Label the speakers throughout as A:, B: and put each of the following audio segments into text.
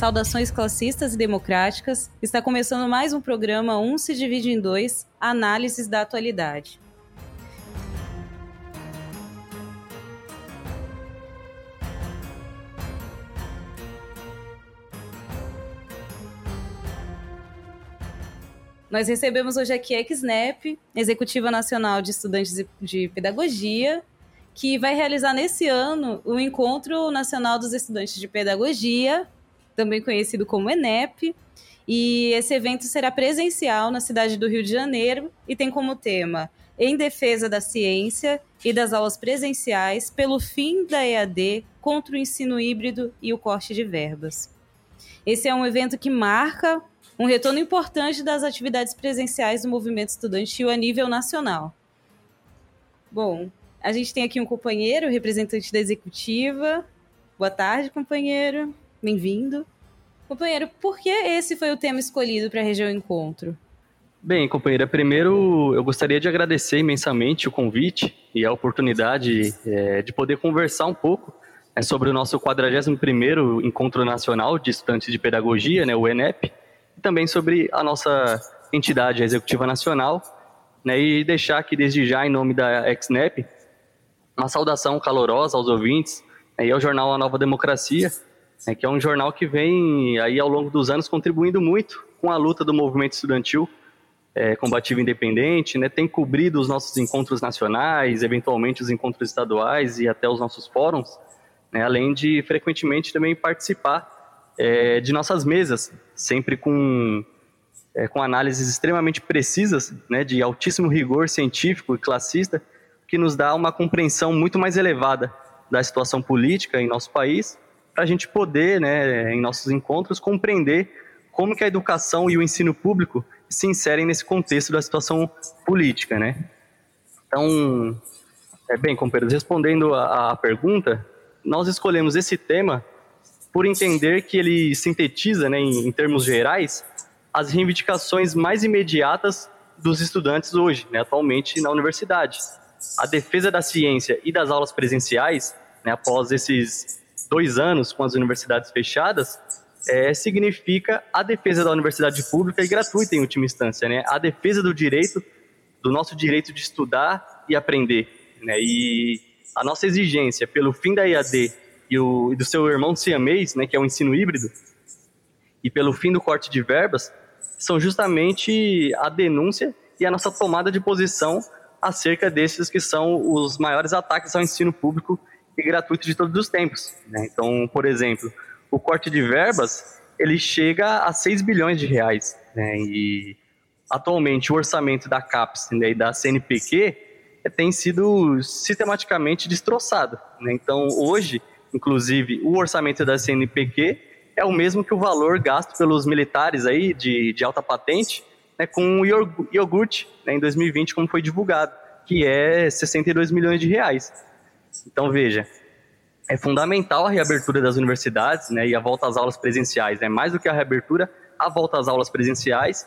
A: Saudações classistas e democráticas. Está começando mais um programa Um se divide em dois, análises da atualidade. Nós recebemos hoje aqui a XNEP, Executiva Nacional de Estudantes de Pedagogia, que vai realizar nesse ano o Encontro Nacional dos Estudantes de Pedagogia, também conhecido como ENEP. E esse evento será presencial na cidade do Rio de Janeiro e tem como tema Em Defesa da Ciência e das Aulas Presenciais pelo fim da EAD contra o ensino híbrido e o corte de verbas. Esse é um evento que marca um retorno importante das atividades presenciais do movimento estudantil a nível nacional. Bom, a gente tem aqui um companheiro, representante da executiva. Boa tarde, companheiro. Bem-vindo. Companheiro, por que esse foi o tema escolhido para a região Encontro?
B: Bem, companheira, primeiro eu gostaria de agradecer imensamente o convite e a oportunidade é, de poder conversar um pouco é, sobre o nosso 41º Encontro Nacional de Estudantes de Pedagogia, né, o ENEP, e também sobre a nossa entidade a Executiva Nacional, né, e deixar aqui desde já, em nome da XNEP, uma saudação calorosa aos ouvintes né, e ao jornal A Nova Democracia, é que é um jornal que vem aí ao longo dos anos contribuindo muito com a luta do movimento estudantil é, combativo independente, né, tem cobrido os nossos encontros nacionais, eventualmente os encontros estaduais e até os nossos fóruns, né, além de frequentemente também participar é, de nossas mesas, sempre com, é, com análises extremamente precisas, né, de altíssimo rigor científico e classista, que nos dá uma compreensão muito mais elevada da situação política em nosso país para a gente poder, né, em nossos encontros, compreender como que a educação e o ensino público se inserem nesse contexto da situação política, né? Então, é, bem, companheiros, respondendo a pergunta, nós escolhemos esse tema por entender que ele sintetiza, né, em, em termos gerais, as reivindicações mais imediatas dos estudantes hoje, né, atualmente na universidade. A defesa da ciência e das aulas presenciais, né, após esses dois anos com as universidades fechadas, é, significa a defesa da universidade pública e gratuita em última instância, né? A defesa do direito, do nosso direito de estudar e aprender, né? E a nossa exigência pelo fim da IAD e, o, e do seu irmão siamês, né, que é o ensino híbrido, e pelo fim do corte de verbas, são justamente a denúncia e a nossa tomada de posição acerca desses que são os maiores ataques ao ensino público e gratuito de todos os tempos. Né? Então, por exemplo, o corte de verbas ele chega a 6 bilhões de reais. Né? E atualmente o orçamento da CAPES né, e da CNPq tem sido sistematicamente destroçado. Né? Então, hoje, inclusive, o orçamento da CNPq é o mesmo que o valor gasto pelos militares aí de, de alta patente né, com o iogurte né, em 2020, como foi divulgado, que é 62 milhões de reais. Então, veja, é fundamental a reabertura das universidades né, e a volta às aulas presenciais. Né? Mais do que a reabertura, a volta às aulas presenciais,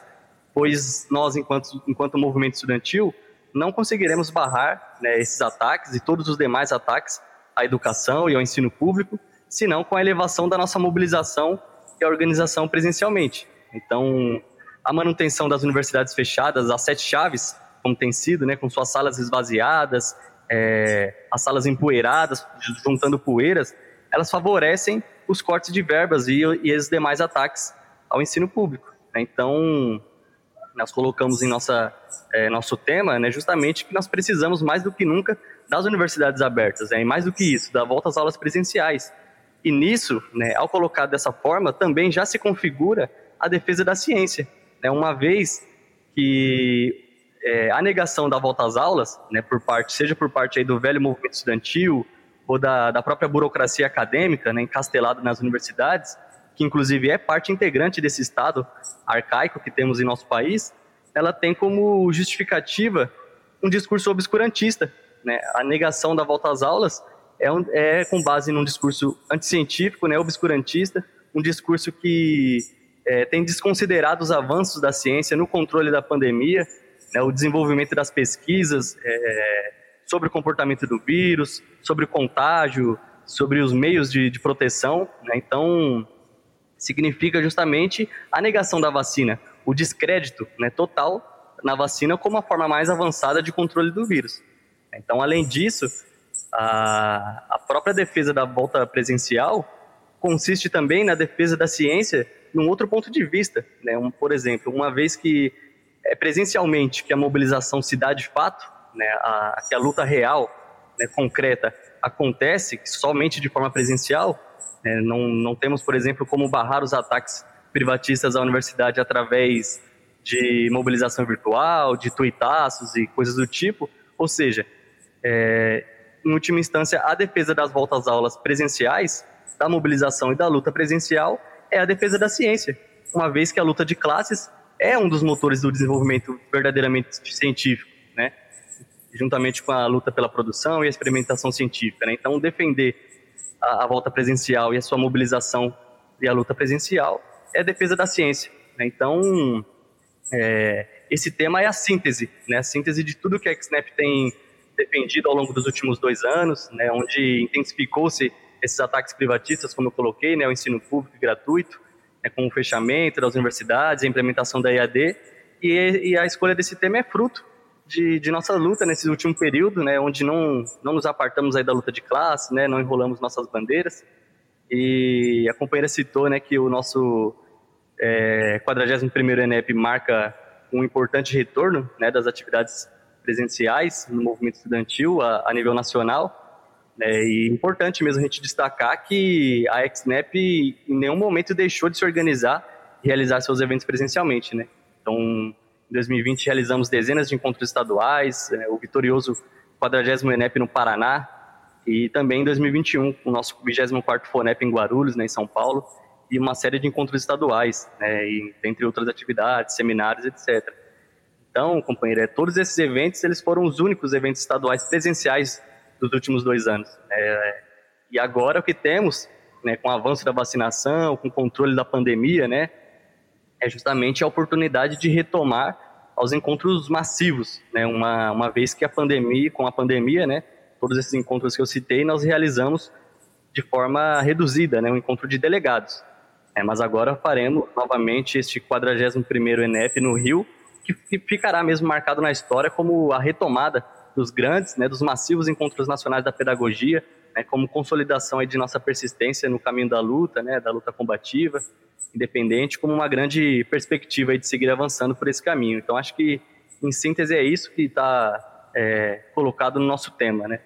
B: pois nós, enquanto, enquanto movimento estudantil, não conseguiremos barrar né, esses ataques e todos os demais ataques à educação e ao ensino público, senão com a elevação da nossa mobilização e a organização presencialmente. Então, a manutenção das universidades fechadas, as sete chaves, como tem sido, né, com suas salas esvaziadas é, as salas empoeiradas, juntando poeiras, elas favorecem os cortes de verbas e, e os demais ataques ao ensino público. Né? Então, nós colocamos em nossa, é, nosso tema né, justamente que nós precisamos mais do que nunca das universidades abertas, né? e mais do que isso, da volta às aulas presenciais. E nisso, né, ao colocar dessa forma, também já se configura a defesa da ciência. Né, uma vez que é, a negação da volta às aulas, né, por parte, seja por parte aí do velho movimento estudantil ou da, da própria burocracia acadêmica, né, encastelada nas universidades, que inclusive é parte integrante desse Estado arcaico que temos em nosso país, ela tem como justificativa um discurso obscurantista. Né? A negação da volta às aulas é, um, é com base num discurso anticientífico, né, obscurantista, um discurso que é, tem desconsiderado os avanços da ciência no controle da pandemia, né, o desenvolvimento das pesquisas é, sobre o comportamento do vírus, sobre o contágio, sobre os meios de, de proteção. Né, então, significa justamente a negação da vacina, o descrédito né, total na vacina como a forma mais avançada de controle do vírus. Então, além disso, a, a própria defesa da volta presencial consiste também na defesa da ciência num outro ponto de vista. Né? Um, por exemplo, uma vez que é presencialmente que a mobilização se dá de fato, né, a, que a luta real, né, concreta, acontece somente de forma presencial, né, não, não temos, por exemplo, como barrar os ataques privatistas à universidade através de mobilização virtual, de tuitaços e coisas do tipo, ou seja, é, em última instância, a defesa das voltas aulas presenciais, da mobilização e da luta presencial, é a defesa da ciência, uma vez que a luta de classes é um dos motores do desenvolvimento verdadeiramente científico, né? juntamente com a luta pela produção e a experimentação científica. Né? Então, defender a, a, volta presencial e a sua mobilização e a luta presencial é defesa da ciência. Né? Então, é, esse tema é a síntese, né? a síntese de tudo que a XNEP tem defendido ao longo dos últimos dois anos, né, onde intensificou-se esses ataques privatistas, como eu coloquei, né, o ensino público gratuito, né, com o fechamento das universidades, a implementação da EAD, e, e a escolha desse tema é fruto de, de, nossa luta nesse último período, né, onde não, não nos apartamos aí da luta de classe, né, não enrolamos nossas bandeiras, e a companheira citou né, que o nosso é, 41º ENEP marca um importante retorno né, das atividades presenciais no movimento estudantil a, a nível nacional. É, e importante mesmo a gente destacar que a XNEP em nenhum momento deixou de se organizar e realizar seus eventos presencialmente. Né? Então, em 2020 realizamos dezenas de encontros estaduais, é, o vitorioso 40 ENEP no Paraná, e também em 2021 o nosso 24º FONEP em Guarulhos, né, em São Paulo, e uma série de encontros estaduais, né, e, entre outras atividades, seminários, etc. Então, companheiro, é, todos esses eventos eles foram os únicos eventos estaduais presenciais dos últimos dois anos. É, e agora o que temos, né, com o avanço da vacinação, com o controle da pandemia, né, é justamente a oportunidade de retomar aos encontros massivos, né, uma, uma vez que a pandemia, com a pandemia, né, todos esses encontros que eu citei, nós realizamos de forma reduzida, né, um encontro de delegados. É, mas agora faremos novamente este 41º ENEP no Rio, que, ficará mesmo marcado na história como a retomada dos grandes, né, dos massivos encontros nacionais da pedagogia, né, como consolidação aí de nossa persistência no caminho da luta, né, da luta combativa, independente, como uma grande perspectiva aí de seguir avançando por esse caminho. Então, acho que, em síntese, é isso que está é, colocado no nosso tema, né?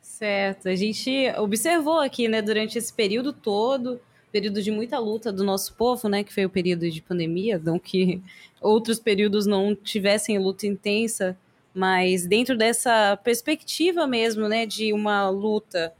A: Certo. A gente observou aqui, né, durante esse período todo, período de muita luta do nosso povo, né, que foi o período de pandemia, não que outros períodos não tivessem luta intensa, mas dentro dessa perspectiva mesmo, né, de uma luta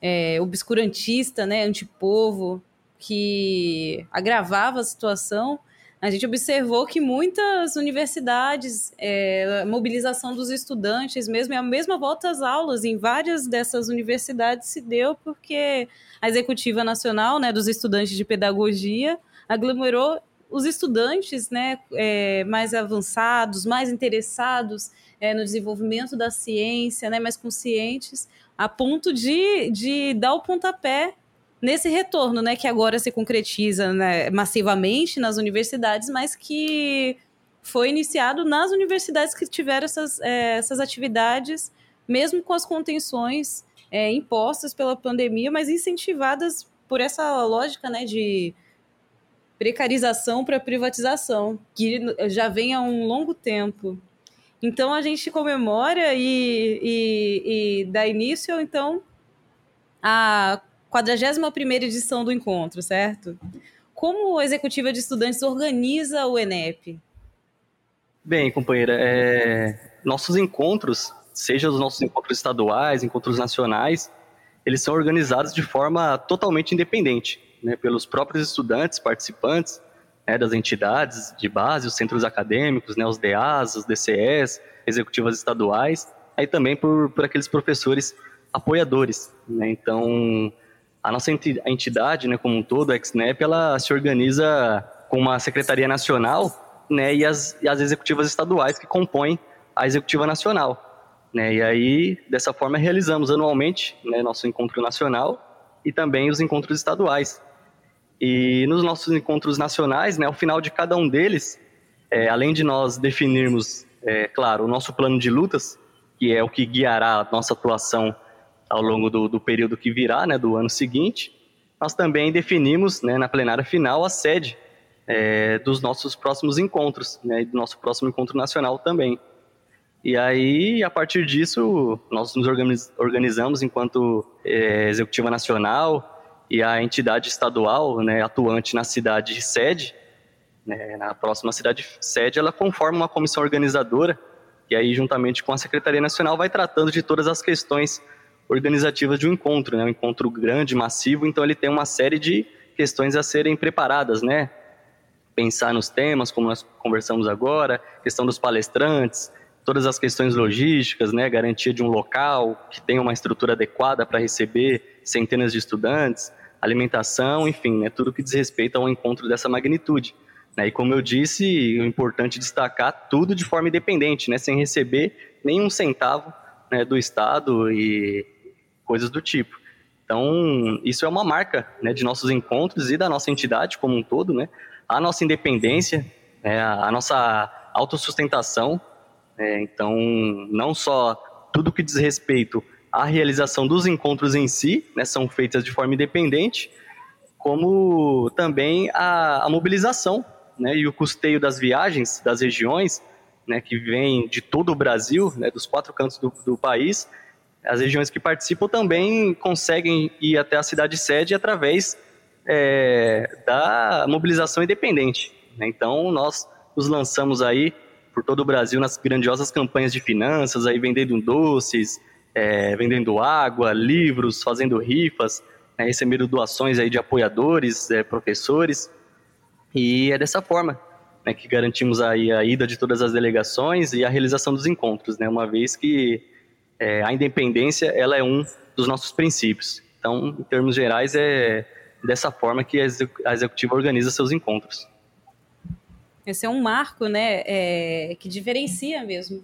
A: é, obscurantista, né, antipovo, que agravava a situação, a gente observou que muitas universidades, é, mobilização dos estudantes mesmo, a mesma volta às aulas em várias dessas universidades se deu porque a Executiva Nacional né, dos Estudantes de Pedagogia aglomerou os estudantes né, é, mais avançados, mais interessados é, no desenvolvimento da ciência, né, mais conscientes, a ponto de, de dar o pontapé nesse retorno, né, que agora se concretiza né, massivamente nas universidades, mas que foi iniciado nas universidades que tiveram essas, é, essas atividades, mesmo com as contenções é, impostas pela pandemia, mas incentivadas por essa lógica né, de precarização para privatização, que já vem há um longo tempo. Então a gente comemora e, e, e dá início, então, a 41 edição do encontro, certo? Como a executiva de estudantes organiza o ENEP?
B: Bem, companheira, é... nossos encontros, seja os nossos encontros estaduais, encontros nacionais, eles são organizados de forma totalmente independente, né, pelos próprios estudantes, participantes, né, das entidades de base, os centros acadêmicos, né, os DAs, os DCEs, executivas estaduais, aí também por, por aqueles professores apoiadores. Né? Então, a nossa entidade, né, como um todo, a XNEP, ela se organiza com uma secretaria nacional né, e, as, e as executivas estaduais que compõem a executiva nacional. Né? E aí, dessa forma, realizamos anualmente né, nosso encontro nacional e também os encontros estaduais. E nos nossos encontros nacionais, né, ao final de cada um deles, é, além de nós definirmos, é, claro, o nosso plano de lutas, que é o que guiará a nossa atuação ao longo do, do período que virá, né, do ano seguinte, nós também definimos, né, na plenária final, a sede é, dos nossos próximos encontros, né, do nosso próximo encontro nacional também. E aí, a partir disso, nós nos organizamos enquanto é, executiva nacional e a entidade estadual, né, atuante na cidade de sede, né, na próxima cidade sede, ela conforma uma comissão organizadora e aí, juntamente com a Secretaria Nacional, vai tratando de todas as questões organizativas de um encontro, né, um encontro grande, massivo, então ele tem uma série de questões a serem preparadas, né, pensar nos temas, como nós conversamos agora, questão dos palestrantes, todas as questões logísticas, né, garantia de um local que tenha uma estrutura adequada para receber centenas de estudantes, alimentação, enfim, né, tudo que diz respeito a um encontro dessa magnitude. Né, e como eu disse, o importante é destacar tudo de forma independente, né, sem receber nenhum centavo né, do Estado e coisas do tipo. Então, isso é uma marca né, de nossos encontros e da nossa entidade como um todo, né, a nossa independência, né, a nossa autossustentação. Né, então, não só tudo que diz respeito a realização dos encontros em si, né, são feitas de forma independente, como também a, a mobilização né, e o custeio das viagens das regiões, né, que vem de todo o Brasil, né, dos quatro cantos do, do, país. As regiões que participam também conseguem ir até a cidade sede através é, da mobilização independente. Né. Então, nós nos lançamos aí por todo o Brasil nas grandiosas campanhas de finanças, aí vendendo doces, é, vendendo água, livros, fazendo rifas, né, recebendo doações aí de apoiadores, é, professores. E é dessa forma né, que garantimos aí a ida de todas as delegações e a realização dos encontros, né, uma vez que é, a independência ela é um dos nossos princípios. Então, em termos gerais, é dessa forma que a executiva organiza seus encontros.
A: Esse é um marco, né, é, que diferencia mesmo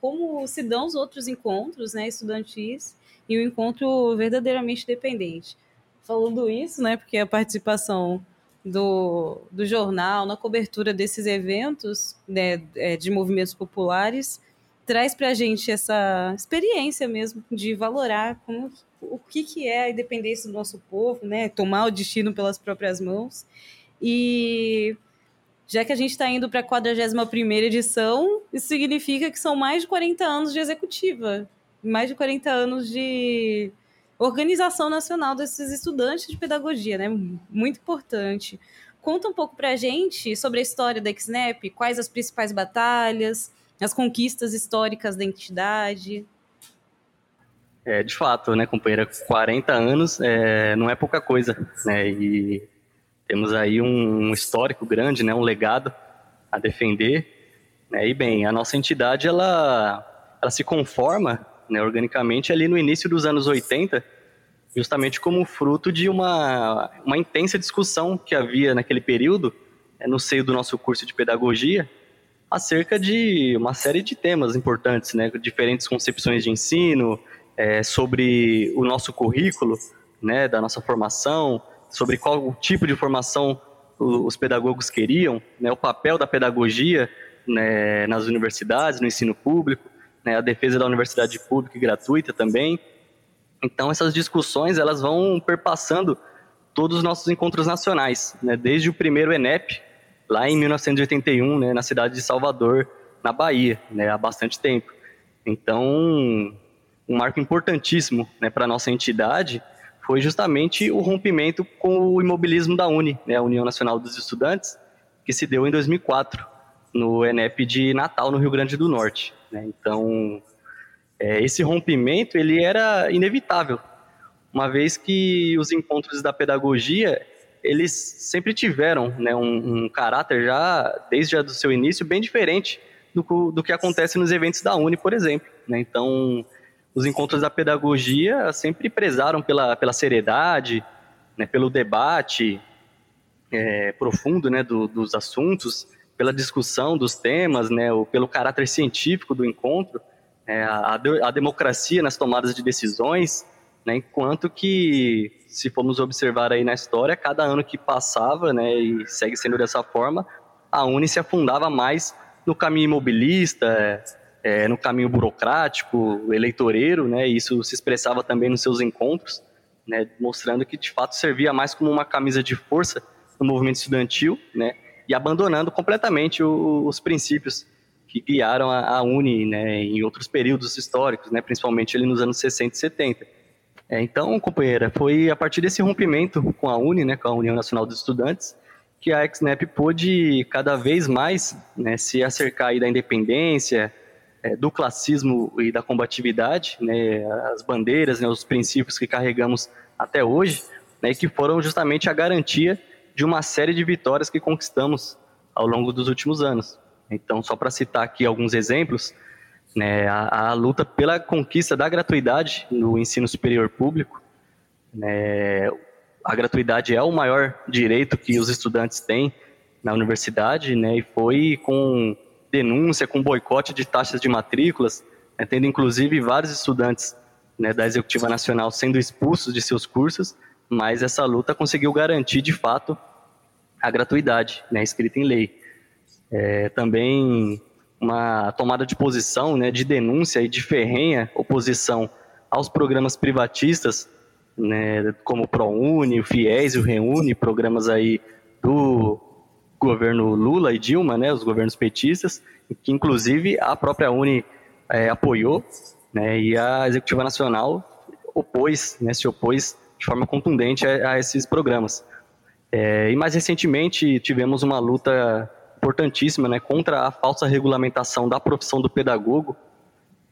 A: como se dão os outros encontros, né, estudantis e o encontro verdadeiramente dependente. Falando isso, né, porque a participação do, do jornal na cobertura desses eventos né, é, de movimentos populares traz para a gente essa experiência mesmo de valorar como, o que, que é a independência do nosso povo, né, tomar o destino pelas próprias mãos. E já que a gente está indo para a 41 edição, isso significa que são mais de 40 anos de executiva, mais de 40 anos de organização nacional desses estudantes de pedagogia, né? Muito importante. Conta um pouco para a gente sobre a história da XNEP, quais as principais batalhas, as conquistas históricas da entidade.
B: É, de fato, né, companheira, 40 anos é, não é pouca coisa, né, e temos aí um histórico grande, né, um legado a defender. Né, e bem, a nossa entidade ela, ela se conforma né, organicamente ali no início dos anos 80, justamente como fruto de uma, uma intensa discussão que havia naquele período, é, no seio do nosso curso de pedagogia, acerca de uma série de temas importantes, né, diferentes concepções de ensino, é, sobre o nosso currículo, né, da nossa formação, sobre qual tipo de formação os pedagogos queriam, né, o papel da pedagogia né, nas universidades, no ensino público, né, a defesa da universidade pública e gratuita também. Então essas discussões elas vão perpassando todos os nossos encontros nacionais, né, desde o primeiro ENEP lá em 1981, né, na cidade de Salvador, na Bahia, né, há bastante tempo. Então um marco importantíssimo né, para a nossa entidade foi justamente o rompimento com o imobilismo da UNE, né, a União Nacional dos Estudantes, que se deu em 2004, no ENEP de Natal, no Rio Grande do Norte. Né? Então, é, esse rompimento ele era inevitável, uma vez que os encontros da pedagogia eles sempre tiveram né, um, um caráter já, desde o seu início, bem diferente do, do que acontece nos eventos da Uni, por exemplo. Né? Então, os encontros da pedagogia sempre prezaram pela, pela seriedade, né, pelo debate é, profundo né, do, dos assuntos, pela discussão dos temas, né, ou pelo caráter científico do encontro, é, a, a, democracia nas tomadas de decisões, né, enquanto que, se formos observar aí na história, cada ano que passava, né, e segue sendo dessa forma, a Uni se afundava mais no caminho imobilista, é, no caminho burocrático, eleitoreiro, né? E isso se expressava também nos seus encontros, né? Mostrando que de fato servia mais como uma camisa de força no movimento estudantil, né? E abandonando completamente o, os princípios que guiaram a, a Uni, né? Em outros períodos históricos, né? Principalmente ali nos anos 60 e 70. É, então, companheira, foi a partir desse rompimento com a Uni, né? Com a União Nacional dos Estudantes, que a XNEP pôde cada vez mais né, se acercar da independência, é, do classismo e da combatividade, né, as bandeiras, né, os princípios que carregamos até hoje, né, que foram justamente a garantia de uma série de vitórias que conquistamos ao longo dos últimos anos. Então, só para citar aqui alguns exemplos, né, a, a, luta pela conquista da gratuidade no ensino superior público, né, a gratuidade é o maior direito que os estudantes têm na universidade, né, e foi com denúncia, com boicote de taxas de matrículas, né, tendo inclusive vários estudantes né, da Executiva Nacional sendo expulsos de seus cursos, mas essa luta conseguiu garantir de fato a gratuidade, né, escrita em lei. É, também uma tomada de posição, né, de denúncia e de ferrenha oposição aos programas privatistas né, como o ProUni, o FIES e o REUNI, programas aí do governo Lula e Dilma, né, os governos petistas, que inclusive a própria Uni é, apoiou, né, e a Executiva Nacional opôs, né, se opôs de forma contundente a, a esses programas. É, e mais recentemente tivemos uma luta importantíssima né, contra a falsa regulamentação da profissão do pedagogo,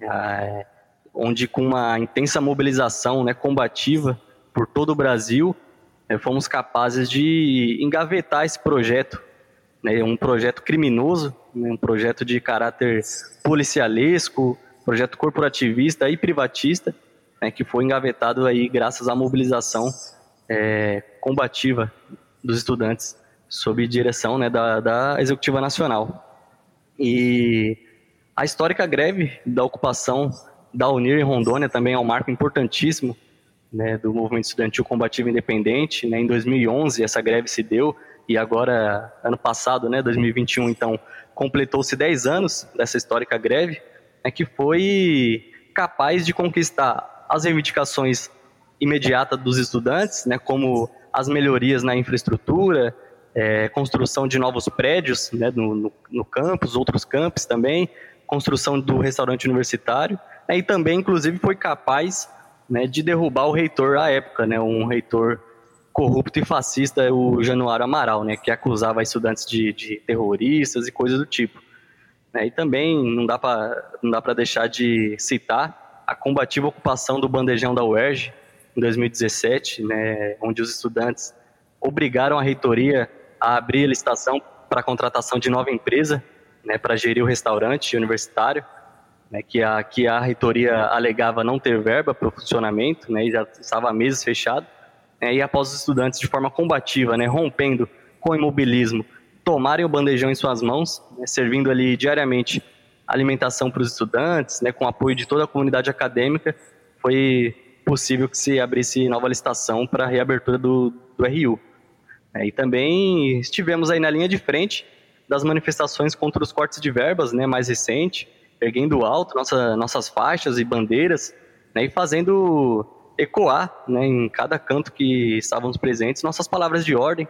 B: é, onde com uma intensa mobilização né, combativa por todo o Brasil, né, fomos capazes de engavetar esse projeto, né, um projeto criminoso, né, um projeto de caráter policialesco, projeto corporativista e privatista, né, que foi engavetado aí graças à mobilização é, combativa dos estudantes sob direção né, da, da Executiva Nacional. E a histórica greve da ocupação da Unir em Rondônia também é um marco importantíssimo né, do movimento estudantil combativo independente. Né, em 2011 essa greve se deu e agora, ano passado, né, 2021, então, completou-se 10 anos dessa histórica greve, né, que foi capaz de conquistar as reivindicações imediatas dos estudantes, né, como as melhorias na infraestrutura, é, construção de novos prédios né, no, no, no campus, outros campos também, construção do restaurante universitário, né, e também, inclusive, foi capaz né, de derrubar o reitor à época, né, um reitor corrupto e fascista, o Januário Amaral, né, que acusava estudantes de, de terroristas e coisas do tipo. Né, e também não dá para deixar de citar a combativa ocupação do bandejão da UERJ em 2017, né, onde os estudantes obrigaram a reitoria a abrir a licitação para contratação de nova empresa né, para gerir o restaurante universitário né, que, a, que a reitoria alegava não ter verba para o funcionamento, né, e já estava meses fechado, né, e após os estudantes, de forma combativa, né, rompendo com o imobilismo, tomarem o bandejão em suas mãos, né, servindo ali diariamente alimentação para os estudantes, né, com apoio de toda a comunidade acadêmica, foi possível que se abrisse nova licitação para a reabertura do, do RU. É, e também estivemos aí na linha de frente das manifestações contra os cortes de verbas, né, mais recente, erguendo alto nossa, nossas faixas e bandeiras, né, e fazendo ecoar né, em cada canto que estávamos presentes nossas palavras de ordem,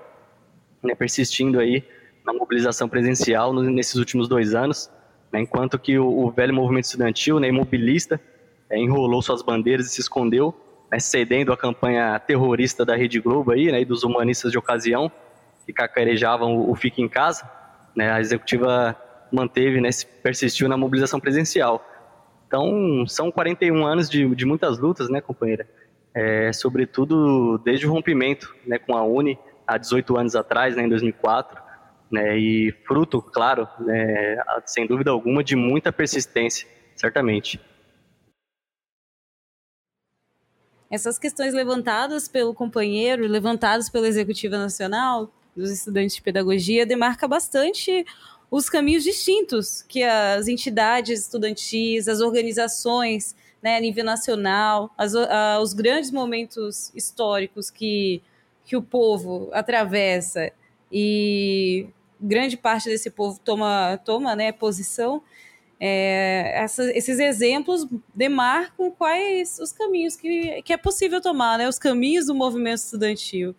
B: né, persistindo aí na mobilização presencial nesses últimos dois anos, né, enquanto que o, o, velho movimento estudantil, né, imobilista, é, enrolou suas bandeiras e se escondeu, né, cedendo à campanha terrorista da Rede Globo aí, né, e dos humanistas de ocasião, que cacarejavam o, o Fique em Casa, né, a executiva manteve, né, persistiu na mobilização presencial. Então, são 41 anos de, de muitas lutas, né, companheira? É, sobretudo desde o rompimento né, com a Uni, há 18 anos atrás, né, em 2004, né, e fruto, claro, né, sem dúvida alguma, de muita persistência, certamente.
A: Essas questões levantadas pelo companheiro, levantadas pela Executiva Nacional dos Estudantes de Pedagogia, demarca bastante os caminhos distintos que as entidades estudantis, as organizações né, a nível nacional, as, a, os grandes momentos históricos que, que o povo atravessa e grande parte desse povo toma, toma né, posição, é, esses exemplos demarcam quais os caminhos que, que é possível tomar, né, os caminhos do movimento estudantil.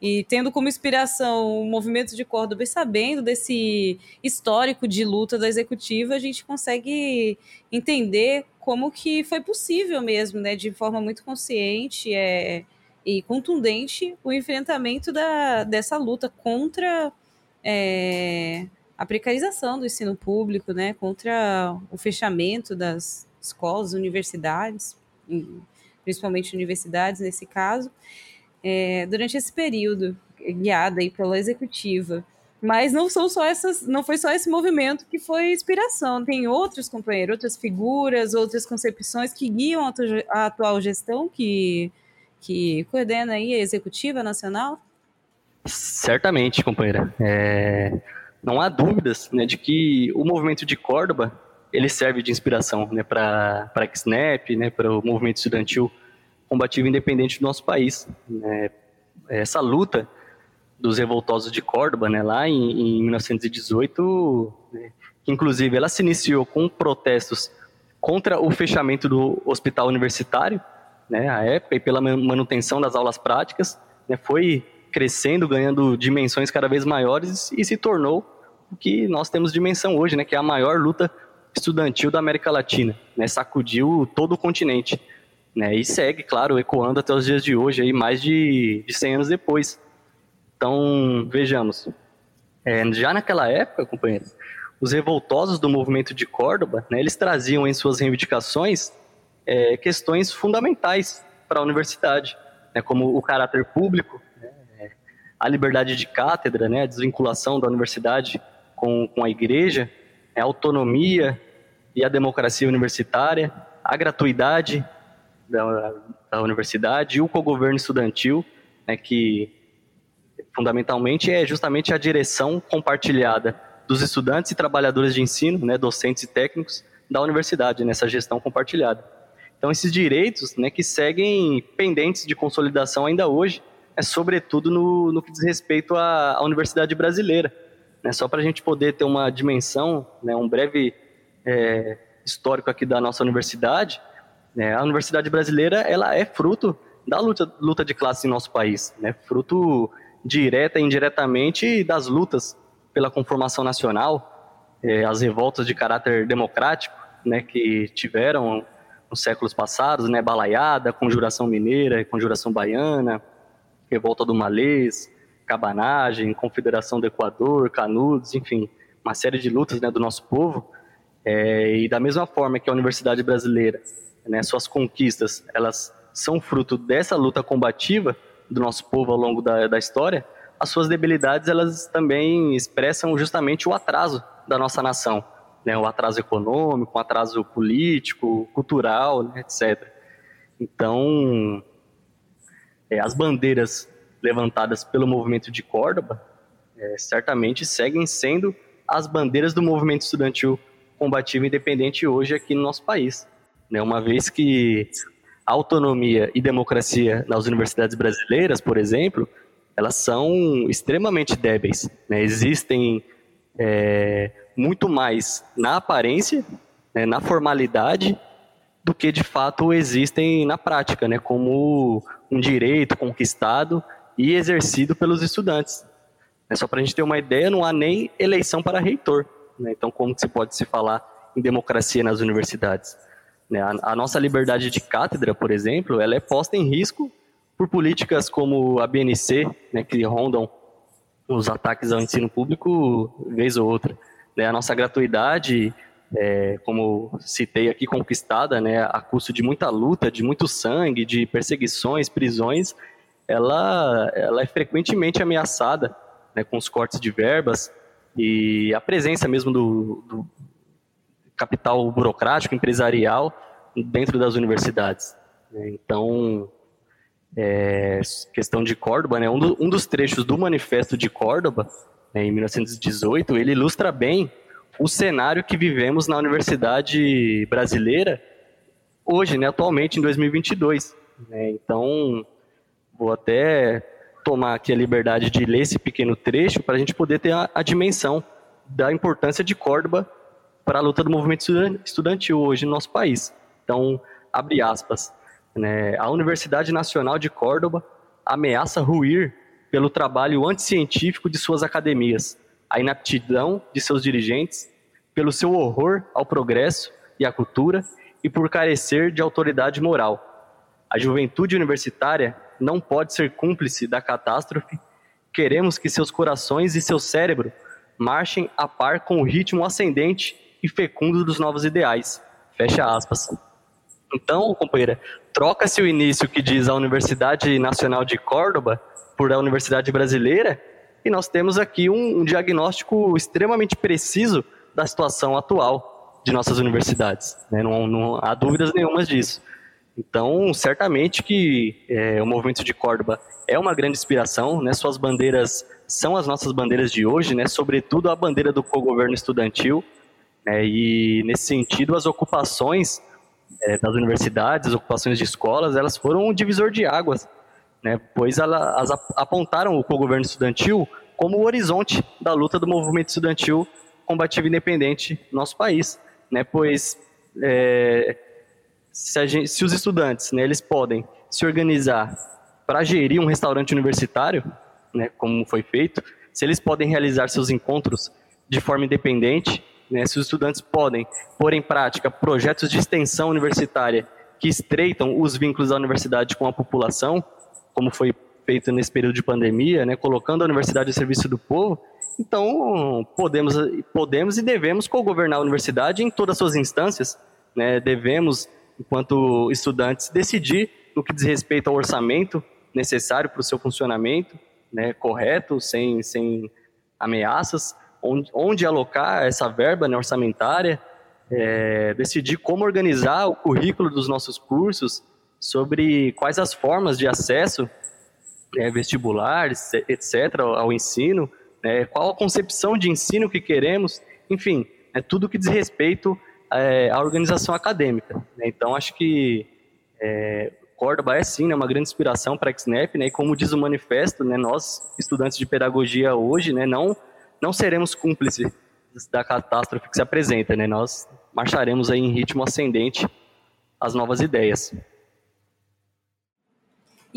A: E tendo como inspiração o movimento de Córdoba e sabendo desse histórico de luta da executiva, a gente consegue entender como que foi possível mesmo, né, de forma muito consciente é, e contundente, o enfrentamento da, dessa luta contra é, a precarização do ensino público, né, contra o fechamento das escolas, universidades, principalmente universidades nesse caso é, durante esse período, guiada aí pela executiva. Mas não são só essas, não foi só esse movimento que foi inspiração. Tem outros companheiros, outras figuras, outras concepções que guiam a atual gestão que, que coordena aí a executiva nacional.
B: Certamente, companheira. É, não há dúvidas né, de que o movimento de Córdoba ele serve de inspiração né, para a XNEP, né, para o movimento estudantil combativo independente do nosso país. Né? Essa luta dos revoltosos de Córdoba, né, lá em, em 1918, né, inclusive ela se iniciou com protestos contra o fechamento do hospital universitário, né, à época, e pela manutenção das aulas práticas, né, foi crescendo, ganhando dimensões cada vez maiores e se tornou o que nós temos dimensão hoje, né, que é a maior luta estudantil da América Latina, né, sacudiu todo o continente. Né? E segue, claro, ecoando até os dias de hoje, aí, mais de, de 100 anos depois. Então, vejamos. É, já naquela época, companheiros, os revoltosos do movimento de Córdoba, né, eles traziam em suas reivindicações é, questões fundamentais para a universidade, né, como o caráter público, a liberdade de cátedra, né, a desvinculação da universidade com, com a igreja, a autonomia e a democracia universitária, a gratuidade da, da universidade e o cogoverno estudantil, né, que fundamentalmente é justamente a direção compartilhada dos estudantes e trabalhadores de ensino, né, docentes e técnicos da universidade, nessa gestão compartilhada. Então, esses direitos né, que seguem pendentes de consolidação ainda hoje, é sobretudo no, no que diz respeito à, à universidade brasileira. Né, só para a gente poder ter uma dimensão, né, um breve é, histórico aqui da nossa universidade, né? A universidade brasileira ela é fruto da luta, luta de classe em nosso país, né? fruto direta e indiretamente das lutas pela conformação nacional, é, as revoltas de caráter democrático né, que tiveram nos séculos passados, né, Balaiada, Conjuração Mineira, Conjuração Baiana, Revolta do Malês, Cabanagem, Confederação do Equador, Canudos, enfim, uma série de lutas né, do nosso povo. É, e da mesma forma que a Universidade Brasileira né, suas conquistas, elas são fruto dessa luta combativa do nosso povo ao longo da, da história, as suas debilidades elas também expressam justamente o atraso da nossa nação, né, o atraso econômico, o atraso político, cultural, né, etc. Então, é, as bandeiras levantadas pelo movimento de Córdoba é, certamente seguem sendo as bandeiras do movimento estudantil combativo independente hoje aqui no nosso país né? uma vez que autonomia e democracia nas universidades brasileiras, por exemplo, elas são extremamente débeis. Né? Existem é, muito mais na aparência, né, na formalidade, do que de fato existem na prática, né, como um direito conquistado e exercido pelos estudantes. É só para a gente ter uma ideia, não há nem eleição para reitor. Né? Então, como que se pode se falar em democracia nas universidades? Né? A, a, nossa liberdade de cátedra, por exemplo, ela é posta em risco por políticas como a BNC, né, que rondam os ataques ao ensino público vez ou outra. Né? A nossa gratuidade, é, como citei aqui, conquistada né, a custo de muita luta, de muito sangue, de perseguições, prisões, ela, ela é frequentemente ameaçada né, com os cortes de verbas e a presença mesmo do, do capital burocrático, empresarial dentro das universidades. Né. Então, é, questão de Córdoba, né, um, do, um, dos trechos do Manifesto de Córdoba, né, em 1918, ele ilustra bem o cenário que vivemos na universidade brasileira hoje, né, atualmente, em 2022. Né, então, vou até tomar aqui a liberdade de ler esse pequeno trecho para a gente poder ter a, a dimensão da importância de Córdoba para a luta do movimento estudantil hoje no nosso país. Então, abre aspas. Né, a Universidade Nacional de Córdoba ameaça ruir pelo trabalho anticientífico de suas academias, a inaptidão de seus dirigentes, pelo seu horror ao progresso e à cultura e por carecer de autoridade moral. A juventude universitária não pode ser cúmplice da catástrofe. Queremos que seus corações e seu cérebro marchem a par com o ritmo ascendente e fecundo dos novos ideais. Fecha aspas. Então, companheira, troca-se o início que diz a Universidade Nacional de Córdoba por a Universidade Brasileira e nós temos aqui um, um diagnóstico extremamente preciso da situação atual de nossas universidades. Né? Não, não há dúvidas nenhumas disso. Então, certamente que é, o movimento de Córdoba é uma grande inspiração, né? Suas bandeiras são as nossas bandeiras de hoje, né? Sobretudo a bandeira do co-governo estudantil, né? E nesse sentido, as ocupações é, das universidades, as ocupações de escolas, elas foram um divisor de águas, né? Pois elas apontaram o co-governo estudantil como o horizonte da luta do movimento estudantil combativo independente no nosso país, né? Pois é, se, gente, se os estudantes, né, eles podem se organizar para gerir um restaurante universitário, né, como foi feito, se eles podem realizar seus encontros de forma independente, né, se os estudantes podem pôr em prática projetos de extensão universitária que estreitam os vínculos da universidade com a população, como foi feito nesse período de pandemia, né, colocando a universidade a serviço do povo, então podemos, podemos e devemos co-governar a universidade em todas as suas instâncias, né, devemos enquanto estudantes, decidir no que diz respeito ao orçamento necessário para o seu funcionamento, né, correto, sem, sem ameaças, onde, onde alocar essa verba né, orçamentária, é, decidir como organizar o currículo dos nossos cursos, sobre quais as formas de acesso é, vestibular, etc., ao, ensino, né, qual a concepção de ensino que queremos, enfim, é tudo que diz respeito é, a organização acadêmica. Né? Então, acho que é, Córdoba é sim né, uma grande inspiração para a XNEP, né? e como diz o manifesto, né, nós, estudantes de pedagogia hoje, né, não, não seremos cúmplices da catástrofe que se apresenta, né? nós marcharemos aí em ritmo ascendente às novas ideias.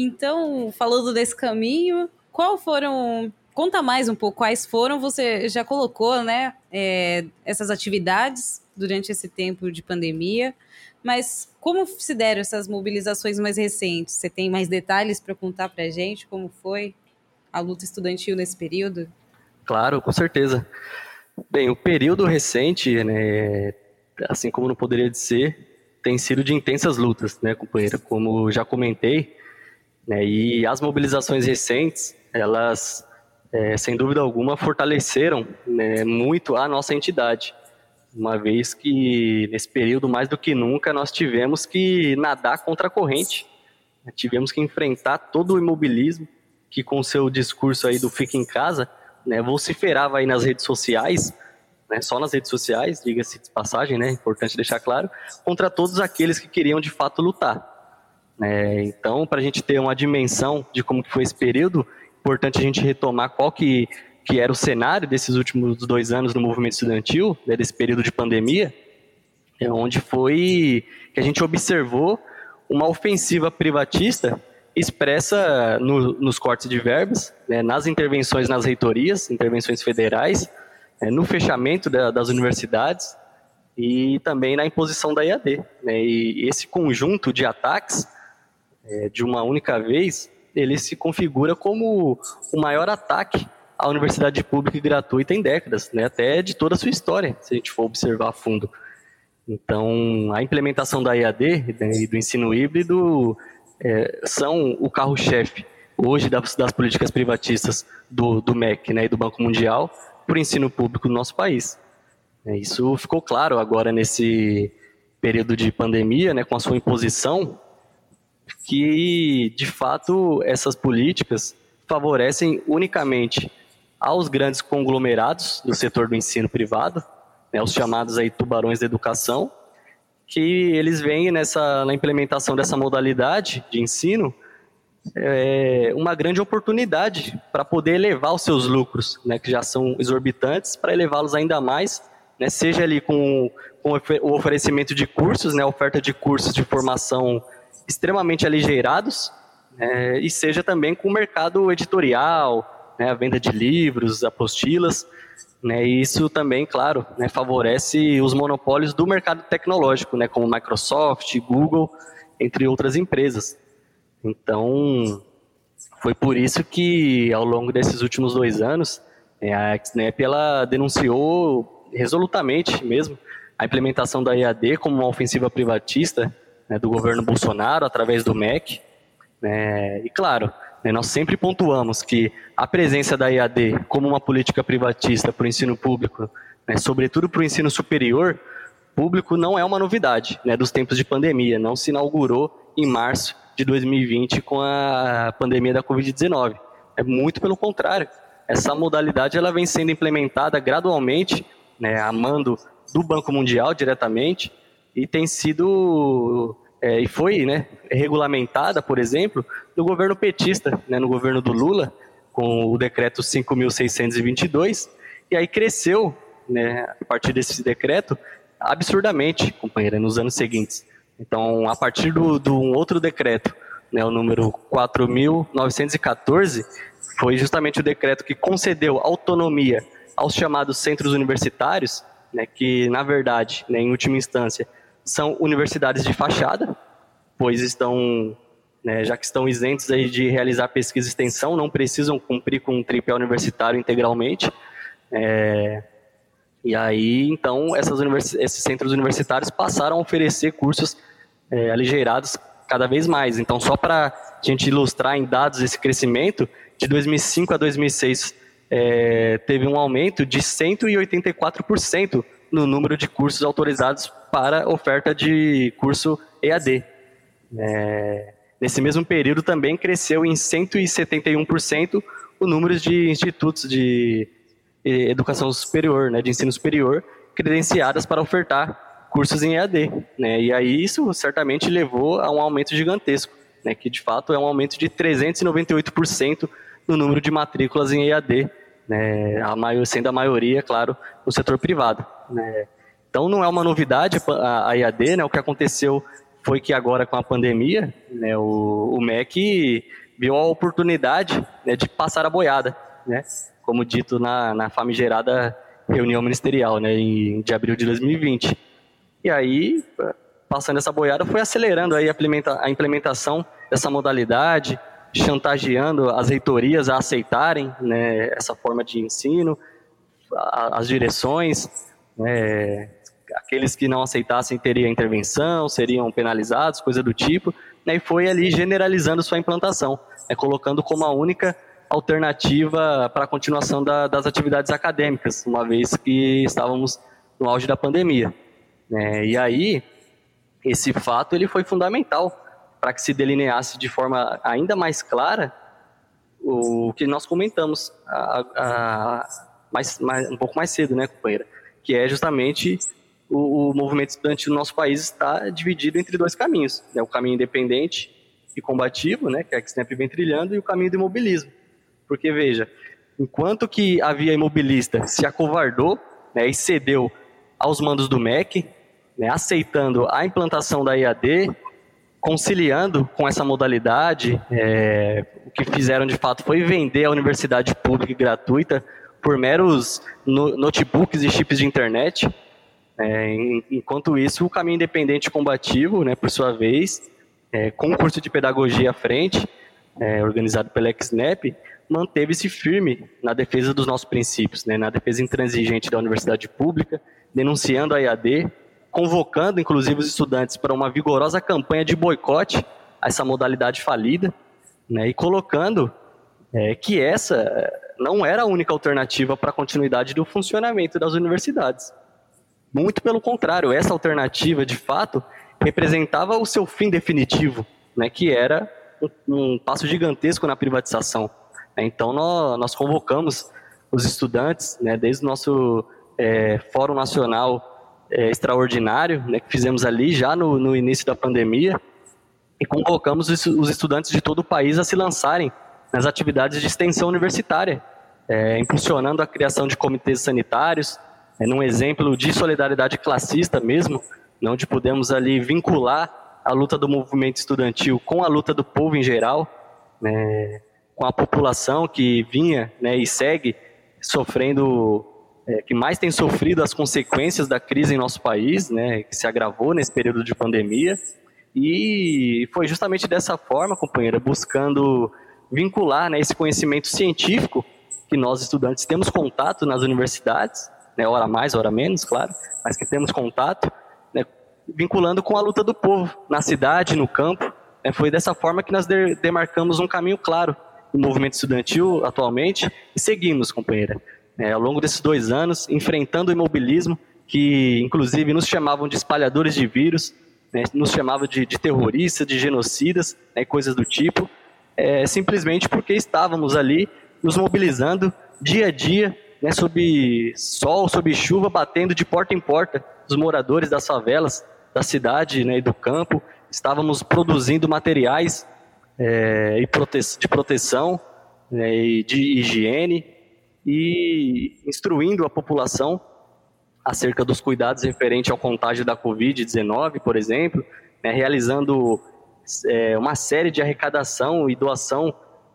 A: Então, falando desse caminho, qual foram conta mais um pouco quais foram, você já colocou, né, é, essas atividades durante esse tempo de pandemia, mas como se deram essas mobilizações mais recentes? Você tem mais detalhes para contar para a gente como foi a luta estudantil nesse período?
B: Claro, com certeza. Bem, o período recente, né, assim como não poderia ser, tem sido de intensas lutas, né, companheira? Como já comentei, né, e as mobilizações recentes, elas é, sem dúvida alguma, fortaleceram né, muito a nossa entidade, uma vez que nesse período, mais do que nunca, nós tivemos que nadar contra a corrente, né, tivemos que enfrentar todo o imobilismo que, com seu discurso aí do fica em casa, né, vociferava aí nas redes sociais, né, só nas redes sociais, diga-se de passagem, né, importante deixar claro, contra todos aqueles que queriam de fato lutar. Né. então, para a gente ter uma dimensão de como foi esse período, importante a gente retomar qual que, que era o cenário desses últimos dois anos no movimento estudantil, né, desse período de pandemia, é onde foi que a gente observou uma ofensiva privatista expressa no, nos cortes de verbas, né, nas intervenções nas reitorias, intervenções federais, é, no fechamento da, das universidades, e também na imposição da IAD. Né? E esse conjunto de ataques, é, de uma única vez, ele se configura como o maior ataque à universidade pública e gratuita em décadas, né? até de toda a sua história, se a gente for observar a fundo. Então, a implementação da IAD né, e do ensino híbrido é, são o carro-chefe hoje das, das, políticas privatistas do, do MEC né, e do Banco Mundial para o ensino público do nosso país. É, isso ficou claro agora nesse período de pandemia, né, com a sua imposição, que de fato essas políticas favorecem unicamente aos grandes conglomerados do setor do ensino privado, né, os chamados aí tubarões da educação, que eles veem nessa na implementação dessa modalidade de ensino é, uma grande oportunidade para poder elevar os seus lucros, né, que já são exorbitantes, para elevá-los ainda mais, né, seja ali com, com, o oferecimento de cursos, né, oferta de cursos de formação extremamente aligeirados, né, e seja também com o mercado editorial, né, a venda de livros, apostilas, né, e isso também, claro, né, favorece os monopólios do mercado tecnológico, né, como Microsoft, Google, entre outras empresas. Então, foi por isso que, ao longo desses últimos dois anos, é, a XNEP ela denunciou resolutamente mesmo a implementação da EAD como uma ofensiva privatista né, do governo Bolsonaro através do MEC. Né, e, claro, né, nós sempre pontuamos que a presença da EAD como uma política privatista para o ensino público, né, sobretudo para o ensino superior, público não é uma novidade né, dos tempos de pandemia, não se inaugurou em março de 2020 com a pandemia da Covid-19. É muito pelo contrário. Essa modalidade ela vem sendo implementada gradualmente, né, a mando do Banco Mundial diretamente, e tem sido é, e foi né, regulamentada, por exemplo, no governo petista, né, no governo do Lula, com o decreto 5.622, e aí cresceu, né, a partir desse decreto, absurdamente, companheira, nos anos seguintes. Então, a partir do um outro decreto, né, o número 4.914, foi justamente o decreto que concedeu autonomia aos chamados centros universitários, né, que, na verdade, né, em última instância, são universidades de fachada, pois estão, né, já que estão isentos de realizar pesquisa e extensão, não precisam cumprir com um tripé universitário integralmente. É, e aí, então, esses centros universitários passaram a oferecer cursos é, aligeirados cada vez mais. Então, só para a gente ilustrar em dados esse crescimento, de 2005 a 2006 é, teve um aumento de 184% no número de cursos autorizados para oferta de curso EAD. É, nesse mesmo período também cresceu em 171% o número de institutos de educação superior, né, de ensino superior, credenciadas para ofertar cursos em EAD, né? E aí isso certamente levou a um aumento gigantesco, né? Que de fato é um aumento de 398% no número de matrículas em EAD, né? A maior, sendo a maioria, claro, no setor privado, né? Então não é uma novidade a, a EAD, né? O que aconteceu foi que agora com a pandemia, né? O, o MEC viu a oportunidade né, de passar a boiada, né? Como dito na, na famigerada reunião ministerial, né? Em, de abril de 2020 e aí, passando essa boiada, foi acelerando aí a implementação dessa modalidade, chantageando as reitorias a aceitarem né, essa forma de ensino, as direções, né, aqueles que não aceitassem teriam intervenção, seriam penalizados, coisa do tipo, né, e foi ali generalizando sua implantação, né, colocando como a única alternativa para a continuação da, das atividades acadêmicas, uma vez que estávamos no auge da pandemia. É, e aí, esse fato ele foi fundamental para que se delineasse de forma ainda mais clara o que nós comentamos a, a, mais, mais, um pouco mais cedo, né, companheira? Que é justamente o, o movimento estudante no nosso país está dividido entre dois caminhos: né, o caminho independente e combativo, né, que é que vem trilhando, e o caminho do imobilismo. Porque, veja, enquanto que a via imobilista se acovardou né, e cedeu aos mandos do MEC, né, aceitando a implantação da IAD, conciliando com essa modalidade, é, o que fizeram de fato foi vender a universidade pública e gratuita por meros no, notebooks e chips de internet. É, enquanto isso, o caminho independente combativo, né, por sua vez, é, com o curso de pedagogia à frente, é, organizado pela XNEP, manteve-se firme na defesa dos nossos princípios, né, na defesa intransigente da universidade pública, denunciando a EAD, convocando inclusive os estudantes para uma vigorosa campanha de boicote a essa modalidade falida, né, e colocando é, que essa não era a única alternativa para a continuidade do funcionamento das universidades. Muito pelo contrário, essa alternativa, de fato, representava o seu fim definitivo, né, que era um, passo gigantesco na privatização. Então, nós, nós convocamos os estudantes, né, desde o nosso é, Fórum Nacional é, Extraordinário, né, que fizemos ali já no, no início da pandemia, e convocamos os, os estudantes de todo o país a se lançarem nas atividades de extensão universitária, é, impulsionando a criação de comitês sanitários, é, num exemplo de solidariedade classista mesmo, onde pudemos ali vincular a luta do movimento estudantil com a luta do povo em geral, né, com a população que vinha né, e segue sofrendo, é, que mais tem sofrido as consequências da crise em nosso país, né, que se agravou nesse período de pandemia. E foi justamente dessa forma, companheira, buscando vincular né, esse conhecimento científico que nós estudantes temos contato nas universidades, né, hora mais, hora menos, claro, mas que temos contato, né, vinculando com a luta do povo na cidade, no campo. Né, foi dessa forma que nós demarcamos um caminho claro no movimento estudantil atualmente e seguimos, companheira. É, ao longo desses dois anos, enfrentando o imobilismo, que inclusive nos chamavam de espalhadores de vírus, né, nos chamavam de, de terroristas, de genocidas, né, coisas do tipo, é, simplesmente porque estávamos ali nos mobilizando dia a dia, né, sob sol, sob chuva, batendo de porta em porta os moradores das favelas, da cidade né, e do campo. Estávamos produzindo materiais é, de proteção né, e de higiene e instruindo a população acerca dos cuidados referentes ao contágio da Covid-19, por exemplo, né, realizando é, uma série de arrecadação e doação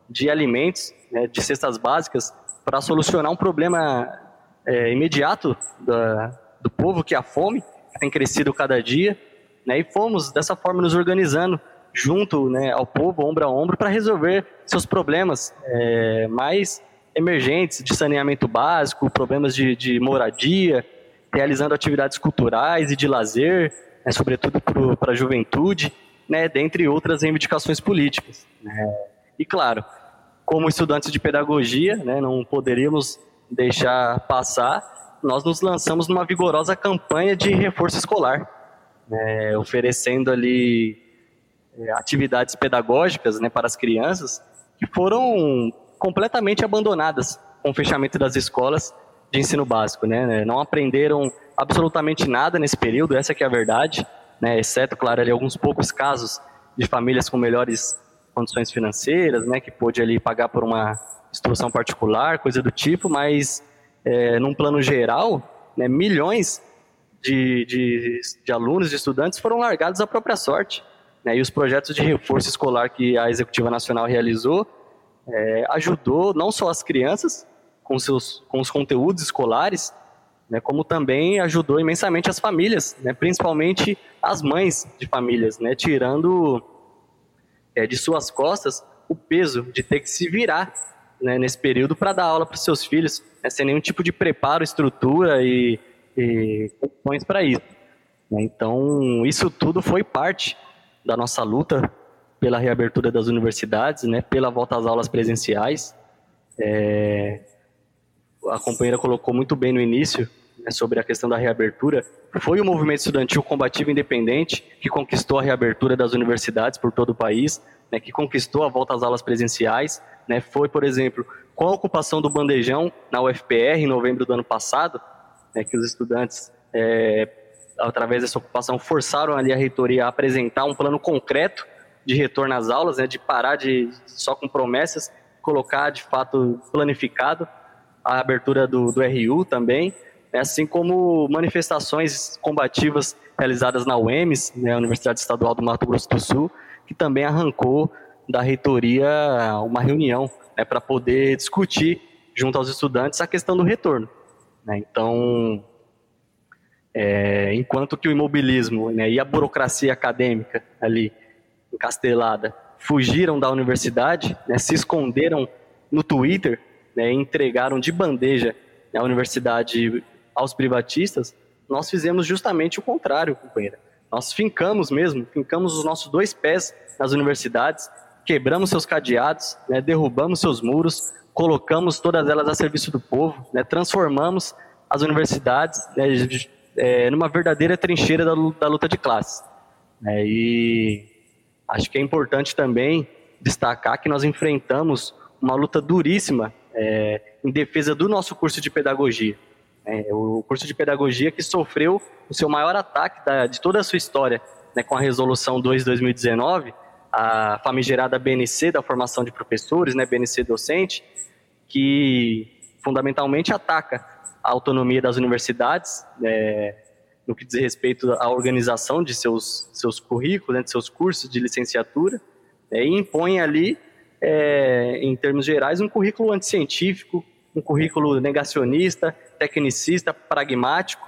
B: de alimentos, né, de cestas básicas, para solucionar um problema é, imediato da, do povo, que é a fome, que tem crescido cada dia, né, e fomos dessa forma nos organizando junto né, ao povo, ombro a ombro, para resolver seus problemas é, mais emergentes de saneamento básico, problemas de, de moradia, realizando atividades culturais e de lazer, né, sobretudo para a juventude né, dentre outras reivindicações políticas. Né. E claro, como estudantes de pedagogia, né, não poderíamos deixar passar, nós nos lançamos numa vigorosa campanha de reforço escolar, né, oferecendo ali é, atividades pedagógicas né, para as crianças que foram completamente abandonadas com o fechamento das escolas de ensino básico. Né, não aprenderam absolutamente nada nesse período, essa é a verdade né, exceto, claro, ali, alguns poucos casos de famílias com melhores condições financeiras, né, que pôde ali pagar por uma instrução particular, coisa do tipo, mas é, num plano geral, né, milhões de, de, de, alunos, de estudantes foram largados à própria sorte. Né, e os projetos de reforço escolar que a Executiva Nacional realizou é, ajudou não só as crianças com, seus, com os conteúdos escolares, né, como também ajudou imensamente as famílias, né, principalmente as mães de famílias, né, tirando é, de suas costas o peso de ter que se virar né, nesse período para dar aula para seus filhos, né, sem nenhum tipo de preparo, estrutura e, e condições para isso. Né. Então, isso tudo foi parte da nossa luta pela reabertura das universidades, né, pela volta às aulas presenciais. É, a companheira colocou muito bem no início né, sobre a questão da reabertura, foi o movimento estudantil combativo independente que conquistou a reabertura das universidades por todo o país, né, que conquistou a volta às aulas presenciais. Né, foi, por exemplo, com a ocupação do bandejão na UFPR em novembro do ano passado, né, que os estudantes, é, através dessa ocupação, forçaram ali a reitoria a apresentar um plano concreto de retorno às aulas, né, de parar de só com promessas, colocar de fato planificado a abertura do, do RU também, assim como manifestações combativas realizadas na UEMS, né, Universidade Estadual do Mato Grosso do Sul, que também arrancou da reitoria uma reunião né, para poder discutir junto aos estudantes a questão do retorno. Né. Então, É, enquanto que o imobilismo né, e a burocracia acadêmica ali, encastelada, fugiram da universidade, né, se esconderam no Twitter, né, entregaram de bandeja a universidade aos privatistas, nós fizemos justamente o contrário, companheira. Nós fincamos mesmo, fincamos os nossos dois pés nas universidades, quebramos seus cadeados, né, derrubamos seus muros, colocamos todas elas a serviço do povo, né, transformamos as universidades né, é, numa verdadeira trincheira da, da luta de classes. Né, e acho que é importante também destacar que nós enfrentamos uma luta duríssima é, em defesa do nosso curso de pedagogia. É, o curso de pedagogia que sofreu o seu maior ataque da, de toda a sua história, né, com a resolução 2 de 2019, a famigerada BNC da formação de professores, né, BNC docente, que fundamentalmente ataca a autonomia das universidades, né, no que diz respeito à organização de seus, seus currículos, né, de seus cursos de licenciatura, né, e impõe ali, é, em termos gerais, um currículo anticientífico, um currículo negacionista, tecnicista, pragmático,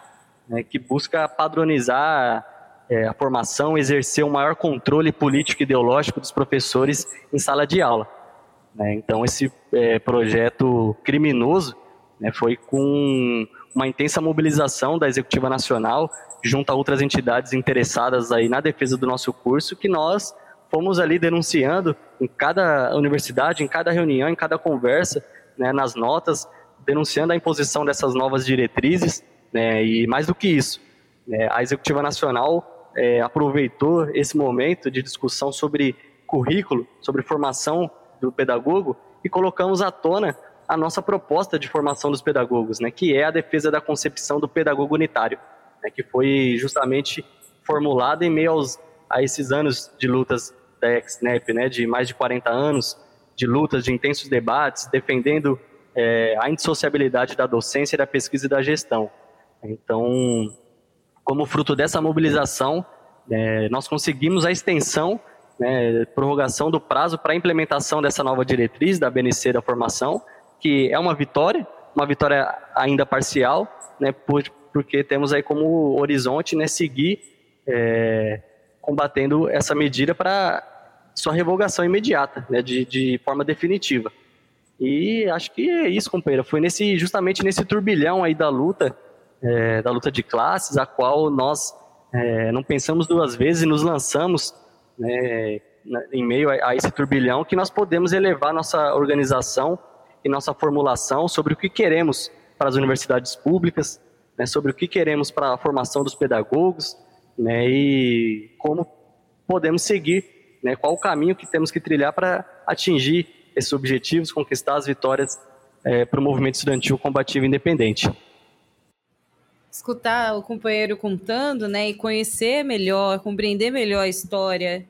B: né, que busca padronizar é, a formação, exercer um maior controle político e ideológico dos professores em sala de aula. Né. Então, esse é, projeto criminoso né, foi com uma intensa mobilização da Executiva Nacional, junto a outras entidades interessadas aí na defesa do nosso curso, que nós fomos ali denunciando em cada universidade, em cada reunião, em cada conversa, né, nas notas, denunciando a imposição dessas novas diretrizes, né, e mais do que isso, né, a Executiva Nacional é, aproveitou esse momento de discussão sobre currículo, sobre formação do pedagogo, e colocamos à tona a nossa proposta de formação dos pedagogos, né, que é a defesa da concepção do pedagogo unitário, né, que foi justamente formulada em meio aos, a esses anos de lutas da ex-NEP, né, de mais de 40 anos, de lutas, de intensos debates, defendendo é, a indissociabilidade da docência, da pesquisa e da gestão. Então, como fruto dessa mobilização, é, nós conseguimos a extensão, né, prorrogação do prazo para a implementação dessa nova diretriz da BNC da formação, que é uma vitória, uma vitória ainda parcial, né, por, porque temos aí como horizonte né, seguir é, combatendo essa medida para sua revogação imediata, né, de, de forma definitiva. E acho que é isso, companheiro. Foi nesse, justamente nesse turbilhão aí da luta, é, da luta de classes, a qual nós é, não pensamos duas vezes e nos lançamos né, em meio a, a, esse turbilhão que nós podemos elevar nossa organização e nossa formulação sobre o que queremos para as universidades públicas, né, sobre o que queremos para a formação dos pedagogos né, e como podemos seguir, né, qual o caminho que temos que trilhar para atingir esses objetivos, conquistar as vitórias é, para o movimento estudantil combativo independente.
A: Escutar o companheiro contando, né, e conhecer melhor, compreender melhor a história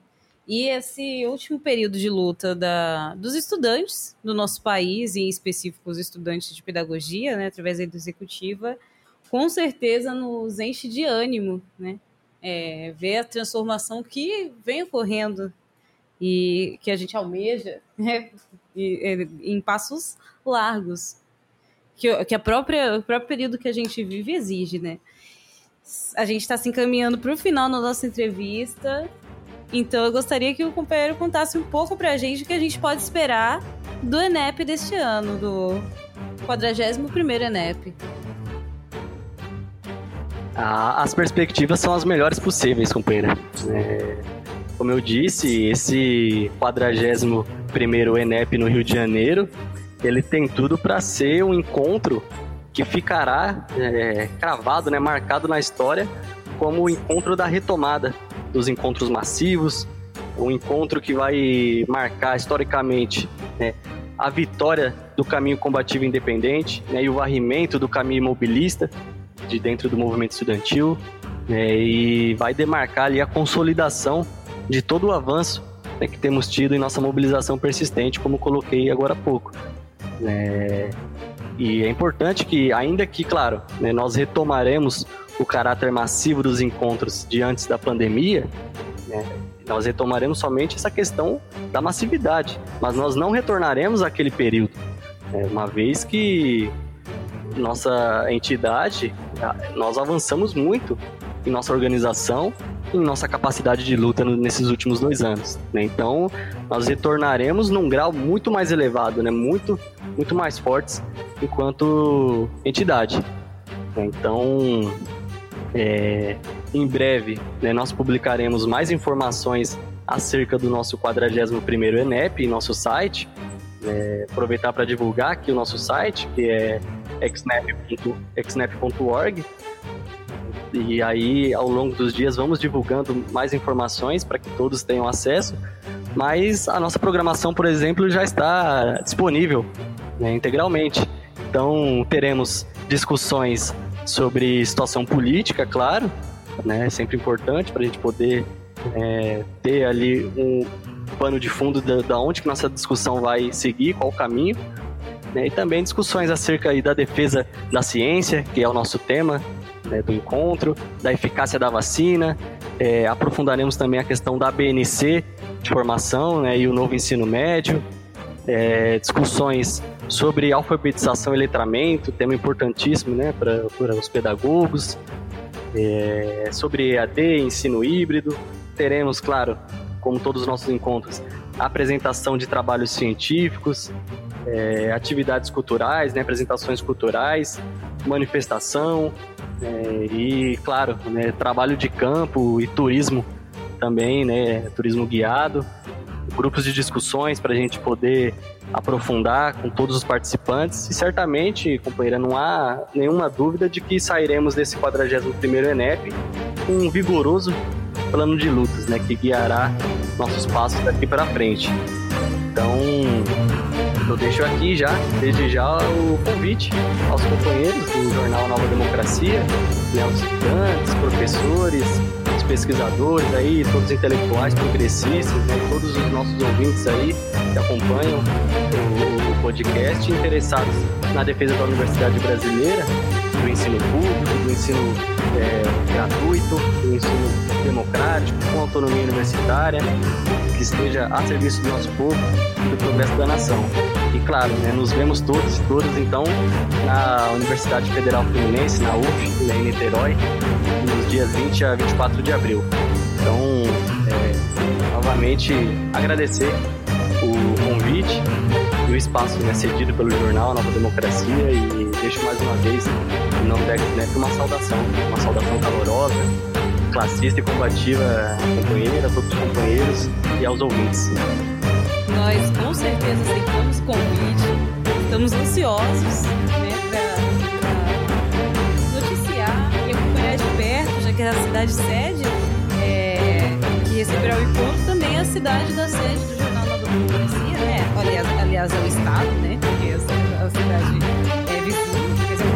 A: e esse último período de luta da, dos estudantes do nosso país, em específico os estudantes de pedagogia, né, através da executiva, com certeza nos enche de ânimo, né? É, ver a transformação que vem ocorrendo e que a gente almeja né, e, e, em passos largos que, que a própria, o próprio período que a gente vive exige, né? A gente está se encaminhando para o final da nossa entrevista, então eu gostaria que o companheiro contasse um pouco para a gente o que a gente pode esperar do ENEP deste ano, do 41º ENEP.
B: Ah, as perspectivas são as melhores possíveis, companheiro. É como eu disse, esse 41º ENEP no Rio de Janeiro, ele tem tudo para ser um encontro que ficará é, cravado, né, marcado na história como o encontro da retomada dos encontros massivos, um encontro que vai marcar historicamente né, a vitória do caminho combativo independente né, e o varrimento do caminho imobilista de dentro do movimento estudantil né, e vai demarcar ali a consolidação de todo o avanço né, que temos tido em nossa mobilização persistente, como coloquei agora há pouco. É, e é importante que, ainda que, claro, né, nós retomaremos o caráter massivo dos encontros de antes da pandemia, né, nós retomaremos somente essa questão da massividade, mas nós não retornaremos àquele período, né, uma vez que nossa entidade nós avançamos muito em nossa organização, em nossa capacidade de luta nesses últimos dois anos. Né? Então, nós retornaremos num grau muito mais elevado, né? muito, muito mais fortes enquanto entidade. Né? Então, é, em breve, né, nós publicaremos mais informações acerca do nosso 41º ENEP em nosso site. É, aproveitar para divulgar aqui o nosso site, que é xnap.org. E aí, ao longo dos dias, vamos divulgando mais informações para que todos tenham acesso. Mas a nossa programação, por exemplo, já está disponível né, integralmente. Então, teremos discussões sobre situação política, claro, né? É sempre importante para a gente poder é, ter ali um pano de fundo da, da, onde que nossa discussão vai seguir, qual o caminho, né? E também discussões acerca aí da defesa da ciência, que é o nosso tema né, do encontro, da eficácia da vacina, é, aprofundaremos também a questão da BNC de formação né, e o novo ensino médio, é, discussões sobre alfabetização e letramento, tema importantíssimo né, para os pedagogos, é, sobre EAD, ensino híbrido. Teremos, claro, como todos os nossos encontros, apresentação de trabalhos científicos, é, atividades culturais, né, apresentações culturais, manifestação é, e, claro, né, trabalho de campo e turismo também, né, turismo guiado grupos de discussões para a gente poder aprofundar com todos os participantes. E certamente, companheira, não há nenhuma dúvida de que sairemos desse 41º ENEP com um vigoroso plano de lutas, né, que guiará nossos passos daqui para frente. Então, eu deixo aqui já, desde já, o convite aos companheiros Jornal Nova Democracia, né, aos estudantes, professores, pesquisadores aí, todos os intelectuais progressistas, né, todos os nossos ouvintes aí que acompanham o, o podcast, interessados na defesa da universidade brasileira, do ensino público, do ensino é, gratuito, do ensino democrático, com autonomia universitária, que esteja a serviço do nosso povo e do progresso da nação. E claro, né, nos vemos todos e todas então na Universidade Federal Fluminense, na UF, né, em Niterói, nos dias 20 a 24 de abril. Então, é, novamente agradecer o convite e o espaço né, cedido pelo jornal Nova Democracia e deixo mais uma vez, em nome da XNEP, uma saudação, uma saudação calorosa, classista e combativa companheira, a todos os companheiros e aos ouvintes.
A: Nós com certeza aceitamos o convite, estamos ansiosos né, para noticiar e acompanhar de perto, já que a cidade sede é, que receberá o encontro também é a cidade da sede do Jornal Nova Democracia, né? Aliás, aliás, é o Estado, né? Porque a cidade é vizinha,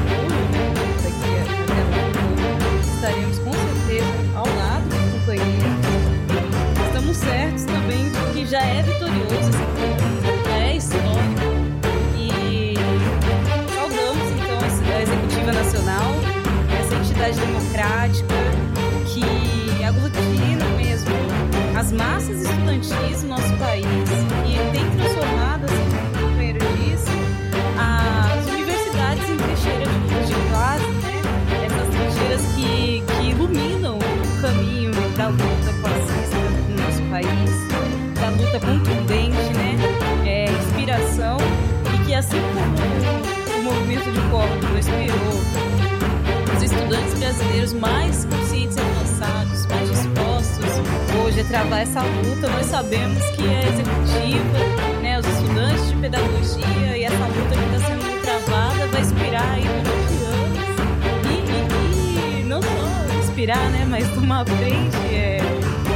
A: essa luta, nós sabemos que a executiva, né, os estudantes de pedagogia e essa luta que está sendo travada vai inspirar aí durante anos. E, e, e não só inspirar, né, mas tomar frente, é,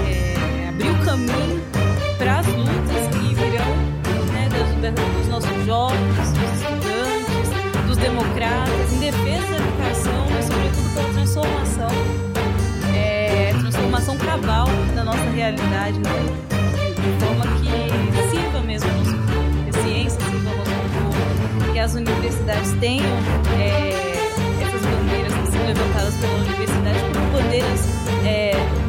A: é, abrir o caminho para as lutas que virão né, dos, dos nossos jovens, dos estudantes, dos democratas, em defesa da educação, mas sobretudo pela transformação cabal da nossa realidade, né? de forma que sirva mesmo a nosso ciência sirva ao nosso que as universidades tenham é, essas bandeiras que são levantadas pela universidade como bandeiras é,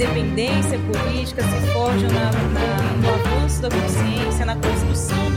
A: independência política se forjam na, na, no avanço da consciência, na construção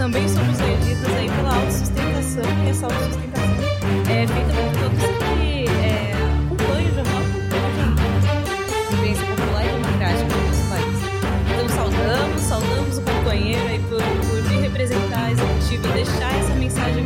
A: também somos regidos aí pela autossustentação e essa autossustentação é feita por todos que é, acompanham o jornal vivência popular e democrática do nosso país. Então saudamos, saudamos o companheiro aí por, por representar a executiva, deixar essa mensagem